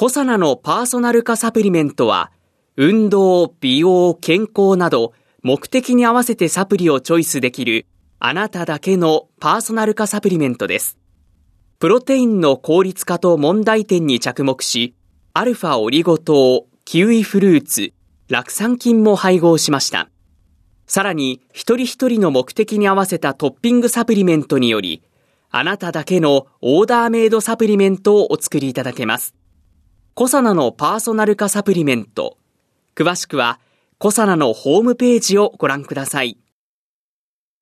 コサナのパーソナル化サプリメントは運動、美容、健康など目的に合わせてサプリをチョイスできるあなただけのパーソナル化サプリメントです。プロテインの効率化と問題点に着目し、アルファオリゴ糖、キウイフルーツ、酪酸菌も配合しました。さらに、一人一人の目的に合わせたトッピングサプリメントにより、あなただけのオーダーメイドサプリメントをお作りいただけます。コサナのパーソナル化サプリメント。詳しくは、コサナのホームページをご覧ください。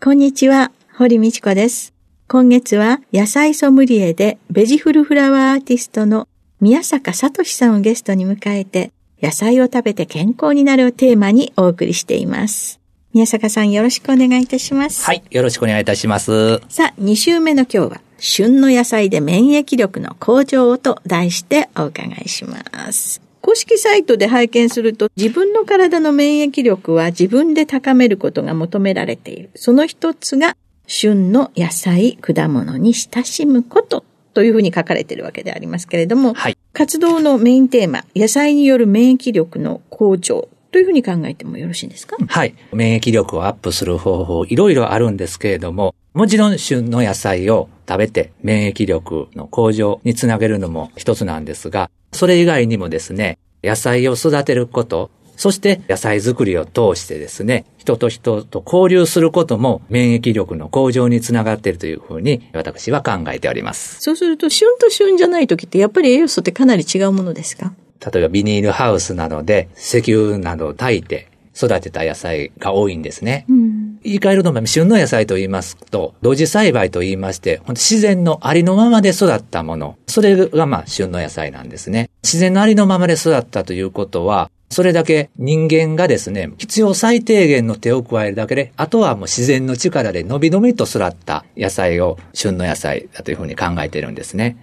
こんにちは、堀道子です。今月は野菜ソムリエでベジフルフラワーアーティストの宮坂聡さんをゲストに迎えて野菜を食べて健康になるをテーマにお送りしています。宮坂さんよろしくお願いいたします。はい、よろしくお願いいたします。さあ、2週目の今日は旬の野菜で免疫力の向上と題してお伺いします。公式サイトで拝見すると、自分の体の免疫力は自分で高めることが求められている。その一つが、旬の野菜、果物に親しむことというふうに書かれているわけでありますけれども、はい、活動のメインテーマ、野菜による免疫力の向上というふうに考えてもよろしいんですか？はい。免疫力をアップする方法、いろいろあるんですけれども、もちろん旬の野菜を食べて免疫力の向上につなげるのも一つなんですが、それ以外にもですね、野菜を育てること、そして野菜作りを通してですね、人と人と交流することも免疫力の向上につながっているというふうに私は考えております。そうすると、旬と旬じゃない時ってやっぱり栄養素ってかなり違うものですか？例えばビニールハウスなどで石油などを炊いて育てた野菜が多いんですね。うん、言い換えると、旬の野菜と言いますと、同時栽培と言いまして、自然のありのままで育ったもの。それがまあ旬の野菜なんですね。自然のありのままで育ったということは、それだけ人間がですね、必要最低限の手を加えるだけで、あとはもう自然の力で伸び伸びと育った野菜を旬の野菜だというふうに考えているんですね。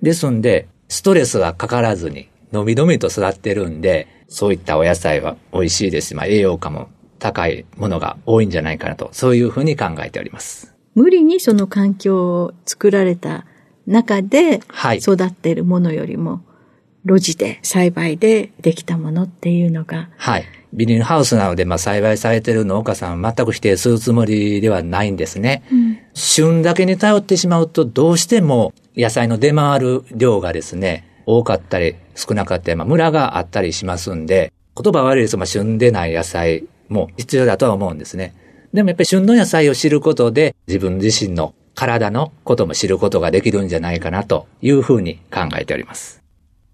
ですんで、ストレスがかからずに、伸び伸びと育ってるんで、そういったお野菜は美味しいですし、まあ栄養価も高いものが多いんじゃないかなと、そういうふうに考えております。無理にその環境を作られた中で育っているものよりも、露地で栽培でできたものっていうのが。はい。ビニールハウスなので、まあ、栽培されている農家さんは全く否定するつもりではないんですね。うん、旬だけに頼ってしまうと、どうしても野菜の出回る量がですね、多かったり少なかったり、まあ、ムラがあったりしますんで、言葉悪いですまあ、旬でない野菜も必要だとは思うんですね。でもやっぱり旬の野菜を知ることで、自分自身の体のことも知ることができるんじゃないかなというふうに考えております。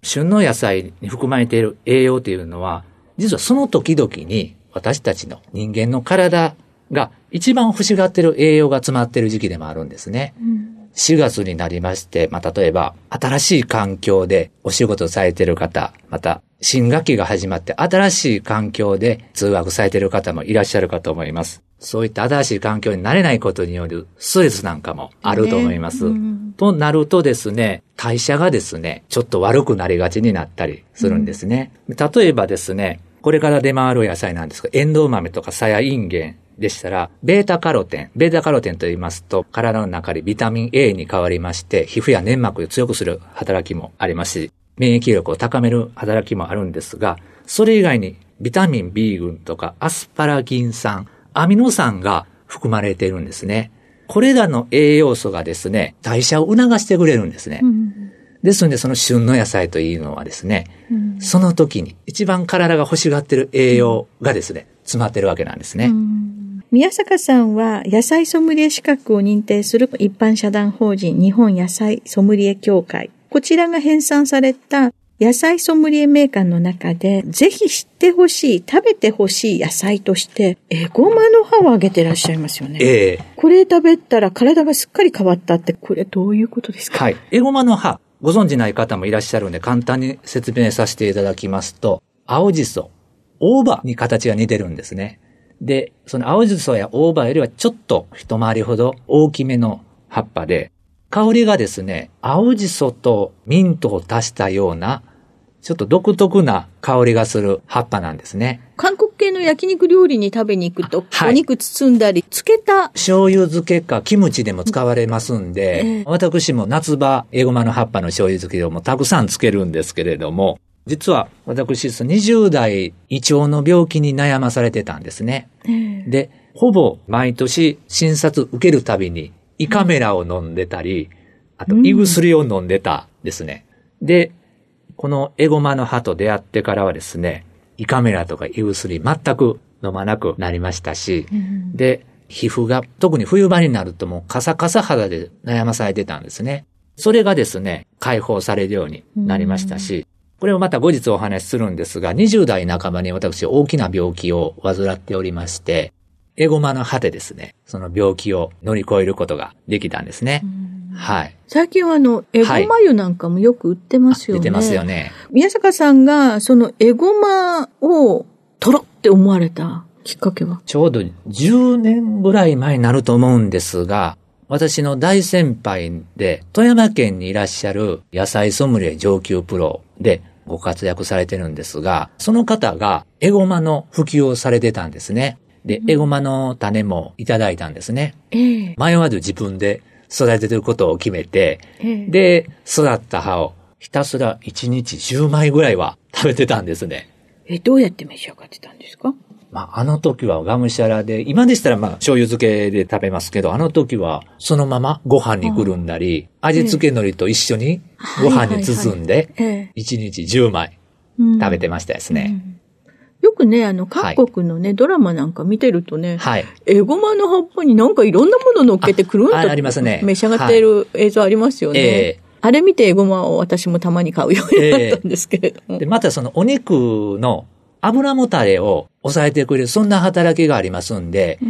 旬の野菜に含まれている栄養というのは、実はその時々に私たちの人間の体が一番欲しがってる栄養が詰まっている時期でもあるんですね。うん4月になりまして、まあ、例えば、新しい環境でお仕事されている方、また、新学期が始まって新しい環境で通学されている方もいらっしゃるかと思います。そういった新しい環境に慣れないことによるストレスなんかもあると思います。ねうん、となるとですね、代謝がですね、ちょっと悪くなりがちになったりするんですね。うん、例えばですね、これから出回る野菜なんですが、エンドウ豆とかサヤインゲン、でしたら、ベータカロテン。ベータカロテンと言いますと、体の中でビタミン A に変わりまして、皮膚や粘膜を強くする働きもありますし、免疫力を高める働きもあるんですが、それ以外にビタミン B 群とかアスパラギン酸、アミノ酸が含まれているんですね。これらの栄養素がですね、代謝を促してくれるんですね。うん、ですので、その旬の野菜というのはですね、うん、その時に一番体が欲しがっている栄養がですね、詰まってるわけなんですね。うん宮坂さんは野菜ソムリエ資格を認定する一般社団法人日本野菜ソムリエ協会。こちらが編纂された野菜ソムリエメーカーの中で、ぜひ知ってほしい、食べてほしい野菜として、エゴマの葉をあげてらっしゃいますよね。ええー、これ食べたら体がすっかり変わったって、これどういうことですか？はい。エゴマの葉。ご存知ない方もいらっしゃるんで簡単に説明させていただきますと、青じそ、大葉に形が似てるんですね。で、その青じそや大葉よりはちょっと一回りほど大きめの葉っぱで、香りがですね、青じそとミントを足したような、ちょっと独特な香りがする葉っぱなんですね。韓系の焼肉料理に食べに行くと、はい。お肉包んだり、漬けた、醤油漬けかキムチでも使われますんで、ええ。私も夏場、エゴマの葉っぱの醤油漬けをもたくさんつけるんですけれども、実は私、その20代胃腸の病気に悩まされてたんですね。で、ほぼ毎年診察受けるたびに胃カメラを飲んでたり、あと胃薬を飲んでたですね。で、このエゴマの葉と出会ってからはですね、胃カメラとか胃薬全く飲まなくなりましたし、で、皮膚が特に冬場になるともうカサカサ肌で悩まされてたんですね。それがですね、解放されるようになりましたし、これをまた後日お話しするんですが、20代半ばに私大きな病気を患っておりまして、エゴマの葉でですね、その病気を乗り越えることができたんですね。はい。最近はあの、エゴマ油なんかもよく売ってますよね。出てますよね。宮坂さんが、そのエゴマを取ろって思われたきっかけは？ちょうど10年ぐらい前になると思うんですが、私の大先輩で、富山県にいらっしゃる野菜ソムリエ上級プロでご活躍されてるんですが、その方がエゴマの普及をされてたんですね。で、エゴマの種もいただいたんですね。ええ迷わず自分で育ててることを決めて、ええ。で、育った葉をひたすら1日10枚ぐらいは食べてたんですね。え、どうやって召し上がってたんですか？まあ、あの時はがむしゃらで、今でしたらまあ、醤油漬けで食べますけど、あの時はそのままご飯にくるんだり、味付け海苔と一緒にご飯に包んで、ええ。1日10枚うん。食べてましたですね。よくね、あの、各国のね、ドラマなんか見てるとね、はい。エゴマの葉っぱになんかいろんなもの乗っけてくるんとありますね召し上がっている映像ありますよね。ええあれ見てエゴマを私もたまに買うようになったんですけれども。で、またそのお肉の油もたれを抑えてくれる、そんな働きがありますんで、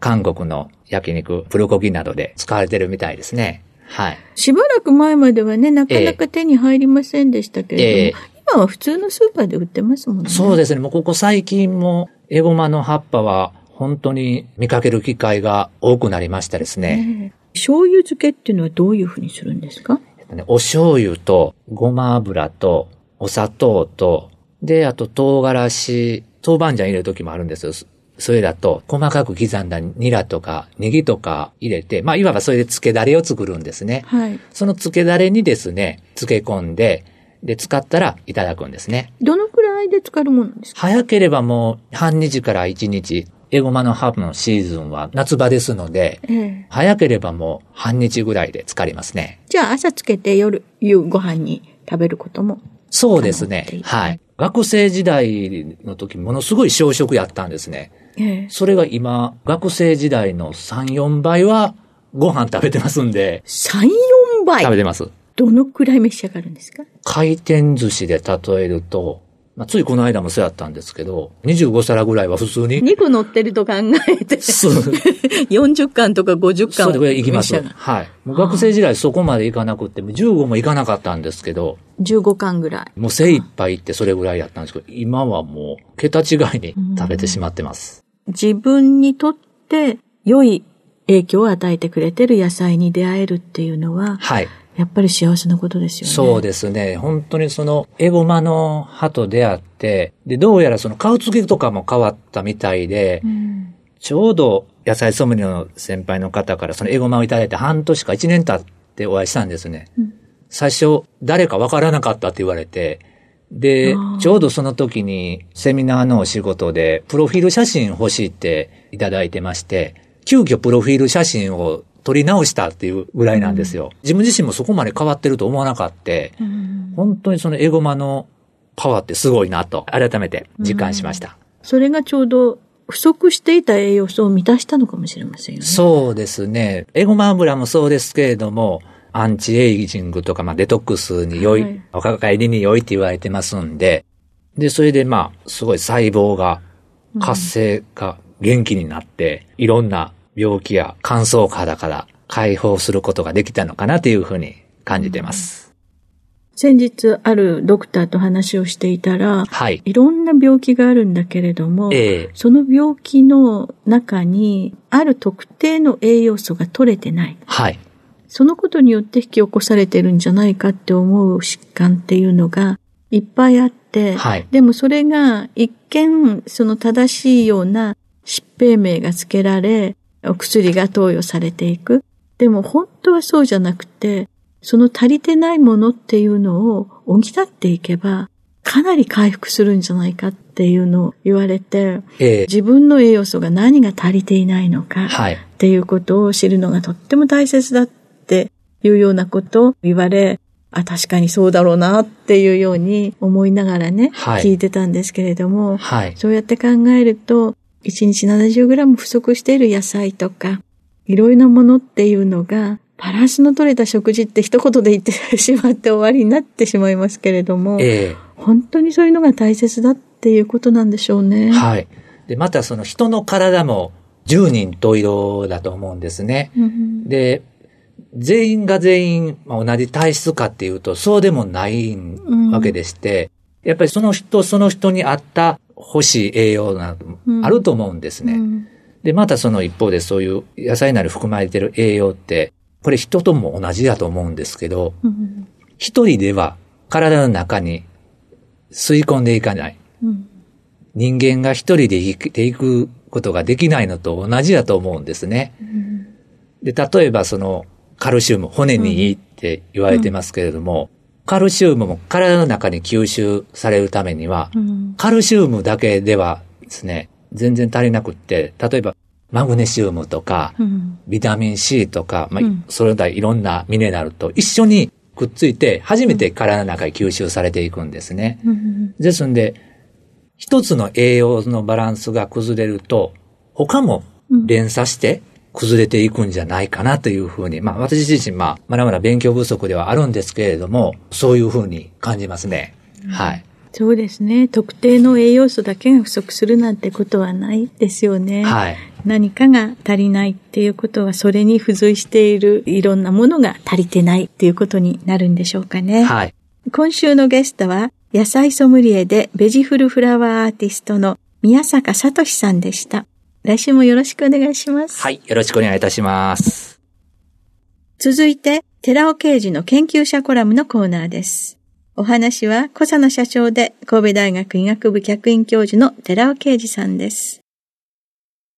韓国の焼肉、プルコギなどで使われてるみたいですね。はい。しばらく前まではね、なかなか手に入りませんでしたけれども、ええ今は普通のスーパーで売ってますもんね。そうですね。もうここ最近もエゴマの葉っぱは本当に見かける機会が多くなりましたですね。ええ醤油漬けっていうのはどういうふうにするんですか？ねお醤油とごま油とお砂糖と、で、あと唐辛子、豆板醤入れる時もあるんですよ。そそれだと細かく刻んだニラとかネギとか入れて、まあいわばそれで漬けだれを作るんですね。はい。その漬けだれにですね、漬け込んで、で、使ったらいただくんですね。どのくらいで浸かるものですか？早ければもう半日から一日、エゴマのハーブのシーズンは夏場ですので、ええ早ければもう半日ぐらいで浸かりますね。じゃあ朝つけて夜、夕ご飯に食べることも。そうですねはい。学生時代の時ものすごい小食やったんですね。ええそれが今、学生時代の3、4倍はご飯食べてますんで、3、4倍？食べてます。どのくらい召し上がるんですか？回転寿司で例えると、まあ、ついこの間もそうやったんですけど、25皿ぐらいは普通に、2個乗ってると考えて、そう40巻とか50巻そうでこれ行きます。はい。学生時代そこまで行かなくって、15も行かなかったんですけど、15巻ぐらい。もう精一杯行ってそれぐらいやったんですけど、今はもう桁違いに食べてしまってます。自分にとって良い影響を与えてくれてる野菜に出会えるっていうのは、はい。やっぱり幸せなことですよね。そうですね。本当にその、エゴマの葉と出会って、で、どうやらその顔つきとかも変わったみたいで、うんちょうど野菜ソムリエの先輩の方からそのエゴマをいただいて半年か1年経ってお会いしたんですね。最初、誰かわからなかったって言われて、でちょうどその時にセミナーのお仕事で、プロフィール写真欲しいっていただいてまして、急遽プロフィール写真を撮り直したっていうぐらいなんですよ。自分自身もそこまで変わってると思わなかった。本当にそのエゴマのパワーってすごいなと、改めて実感しました。それがちょうど不足していた栄養素を満たしたのかもしれませんよね。そうですね。エゴマ油もそうですけれども、アンチエイジングとか、まあ、デトックスに良い、はい若返りに良いって言われてますんで、で、それでまあ、すごい細胞が活性化、元気になって、いろんな病気や乾燥肌から解放することができたのかなというふうに感じてます。先日あるドクターと話をしていたら、はい。いろんな病気があるんだけれども、ええその病気の中にある特定の栄養素が取れてない。はい。そのことによって引き起こされてるんじゃないかって思う疾患っていうのがいっぱいあって、はいでもそれが一見その正しいような疾病名が付けられ、お薬が投与されていく。でも本当はそうじゃなくて、その足りてないものっていうのを補っていけば、かなり回復するんじゃないかっていうのを言われて、ええ自分の栄養素が何が足りていないのか、はい。っていうことを知るのがとっても大切だっていうようなことを言われ、あ、確かにそうだろうなっていうように思いながらね、はい聞いてたんですけれども、はい。そうやって考えると、1日 70g 不足している野菜とか、いろいろなものっていうのが、バランスの取れた食事って一言で言ってしまって終わりになってしまいますけれども、え本当にそういうのが大切だっていうことなんでしょうね。えはい。で、またその人の体も十人十色だと思うんですね。うんで、全員が全員まあ同じ体質かっていうと、そうでもないわけでして、やっぱりその人その人に合った欲しい栄養などあると思うんですね。うんで、またその一方でそういう野菜なり含まれている栄養って、これ人とも同じだと思うんですけど、うん一人では体の中に吸い込んでいかない。うん人間が一人で生きていくことができないのと同じだと思うんですね。で、例えばそのカルシウム、骨にいいって言われてますけれども、カルシウムも体の中に吸収されるためには、うん。カルシウムだけではですね、全然足りなくって、例えばマグネシウムとか、うん。ビタミン C とか、まあうん。それらいろんなミネラルと一緒にくっついて、初めて体の中に吸収されていくんですね。うん。ですんで、一つの栄養のバランスが崩れると、他も連鎖して崩れていくんじゃないかなというふうに、まあ私自身、まあまだまだ勉強不足ではあるんですけれども、そういうふうに感じますね。はい。そうですね。特定の栄養素だけが不足するなんてことはないですよね。はい。何かが足りないっていうことは、それに付随しているいろんなものが足りてないっていうことになるんでしょうかね。はい。今週のゲストは、野菜ソムリエでベジフルフラワーアーティストの宮坂聡さんでした。来週もよろしくお願いします。はい。よろしくお願いいたします。続いて、寺尾啓二の研究者コラムのコーナーです。お話は、コサナ社長で神戸大学医学部客員教授の寺尾啓二さんです。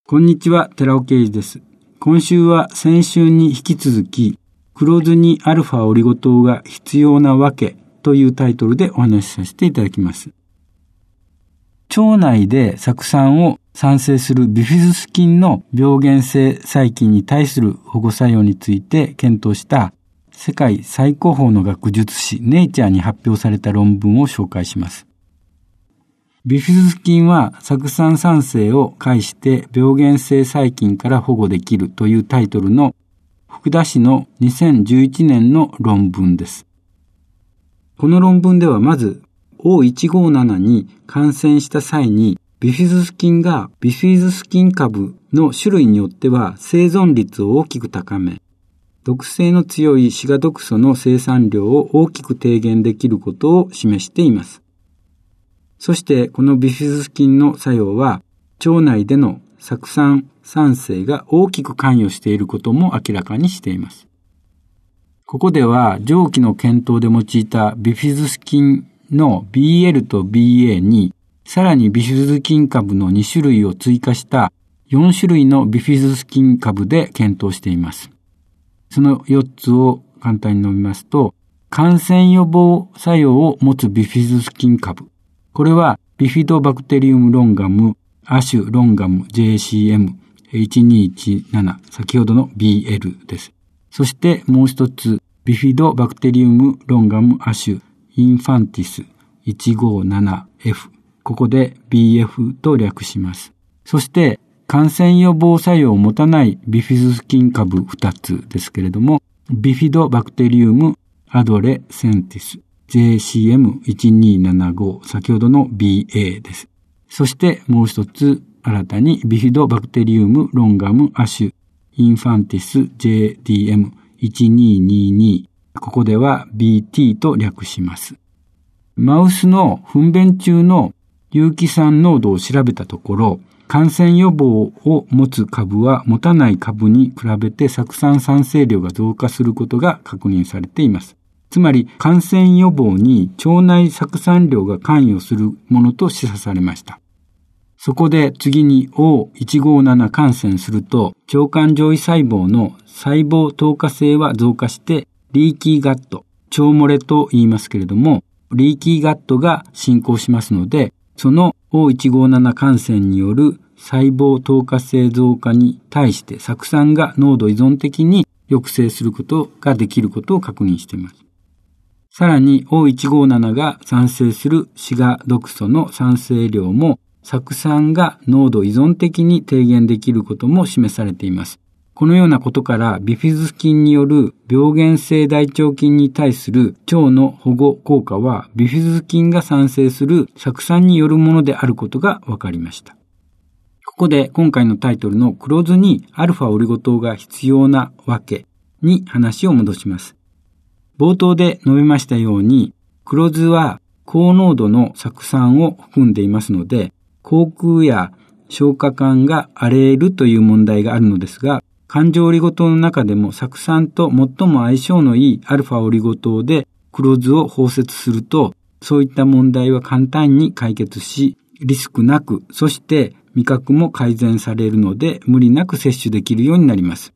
こんにちは、寺尾啓二です。今週は先週に引き続き、黒酢にアルファオリゴ糖が必要なわけというタイトルでお話しさせていただきます。腸内で酢酸を産生するビフィズス菌の病原性細菌に対する保護作用について検討した世界最高峰の学術誌ネイチャーに発表された論文を紹介します。ビフィズス菌は酢酸酸性を介して病原性細菌から保護できるというタイトルの福田氏の2011年の論文です。この論文ではまず O157 に感染した際にビフィズス菌がビフィズス菌株の種類によっては生存率を大きく高め、毒性の強いシガ毒素の生産量を大きく低減できることを示しています。そしてこのビフィズス菌の作用は腸内での酢酸酸性が大きく関与していることも明らかにしています。ここでは上記の検討で用いたビフィズス菌の BL と BA にさらにビフィズス菌株の2種類を追加した4種類のビフィズス菌株で検討しています。その4つを簡単に述べますと、感染予防作用を持つビフィズス菌株。これはビフィドバクテリウムロンガム、亜種ロンガム JCM、1217、先ほどの BL です。そしてもう一つ、ビフィドバクテリウムロンガム亜種、インファンティス 157F。ここで BF と略します。そして、感染予防作用を持たないビフィズス菌株2つですけれども、ビフィドバクテリウムアドレセンティス JCM1275 先ほどの BA です。そしてもう一つ新たにビフィドバクテリウムロンガム亜種インファンティス JCM1222 ここでは BT と略します。マウスの糞便中の有機酸濃度を調べたところ、感染予防を持つ株は持たない株に比べて酢酸産生量が増加することが確認されています。つまり感染予防に腸内酢酸量が関与するものと示唆されました。そこで次に O157 感染すると腸管上位細胞の細胞透過性は増加してリーキーガット、腸漏れと言いますけれども、リーキーガットが進行しますので、その O157 感染による細胞透過性増加に対して酢酸が濃度依存的に抑制することができることを確認しています。さらに O157 が産生するシガ毒素の産生量も酢酸が濃度依存的に低減できることも示されています。このようなことからビフィズス菌による病原性大腸菌に対する腸の保護効果はビフィズス菌が産生する酢酸によるものであることが分かりました。ここで今回のタイトルの黒酢にアルファオリゴ糖が必要なわけに話を戻します。冒頭で述べましたように黒酢は高濃度の酢酸を含んでいますので、口腔や消化管が荒れるという問題があるのですが、環状オリゴ糖の中でも酢酸と最も相性のいいアルファオリゴ糖で黒酢を包摂すると、そういった問題は簡単に解決し、リスクなく、そして味覚も改善されるので無理なく摂取できるようになります。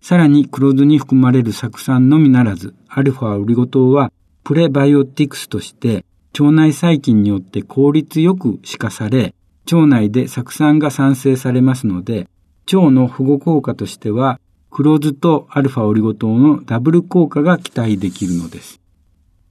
さらに黒酢に含まれる酢酸のみならず、アルファオリゴ糖はプレバイオティクスとして腸内細菌によって効率よく歯化され、腸内で酢酸が産生されますので、腸の保護効果としては、黒酢とアルファオリゴ糖のダブル効果が期待できるのです。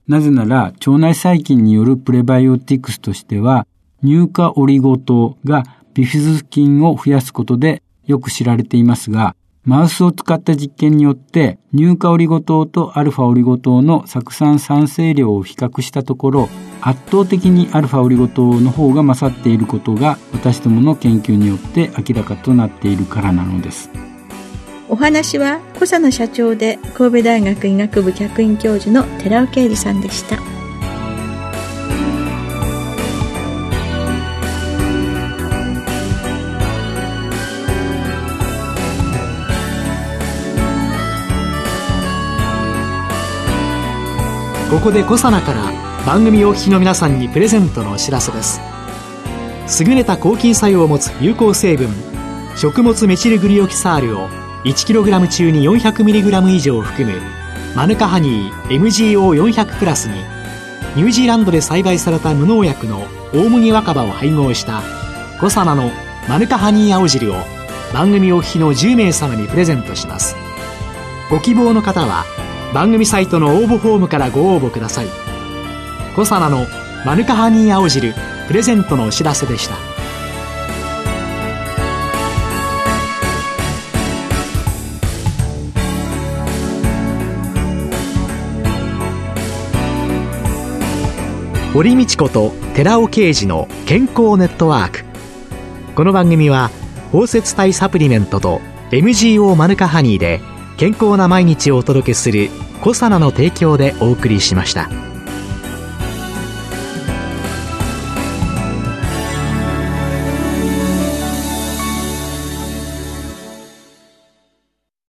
なぜなら、腸内細菌によるプレバイオティクスとしては、乳化オリゴ糖がビフィズス菌を増やすことでよく知られていますが、マウスを使った実験によって乳化オリゴ糖とアルファオリゴ糖の酢酸酸性量を比較したところ圧倒的にアルファオリゴ糖の方が勝っていることが私どもの研究によって明らかとなっているからなのですお話は小佐野社長で神戸大学医学部客員教授の寺尾啓二さんでした。ここでコサナから番組お聞きの皆さんにプレゼントのお知らせです。優れた抗菌作用を持つ有効成分食物メチルグリオキサールを 1kg 中に 400mg 以上含むマヌカハニー MGO400 プラスにニュージーランドで栽培された無農薬の大麦若葉を配合したコサナのマヌカハニー青汁を番組お聞きの10名様にプレゼントします。ご希望の方は番組サイトの応募フォームからご応募ください。コサナのマヌカハニー青汁プレゼントのお知らせでした。堀道子と寺尾啓二の健康ネットワーク。この番組は包摂体サプリメントと MGO マヌカハニーで健康な毎日をお届けするコサナの提供でお送りしました。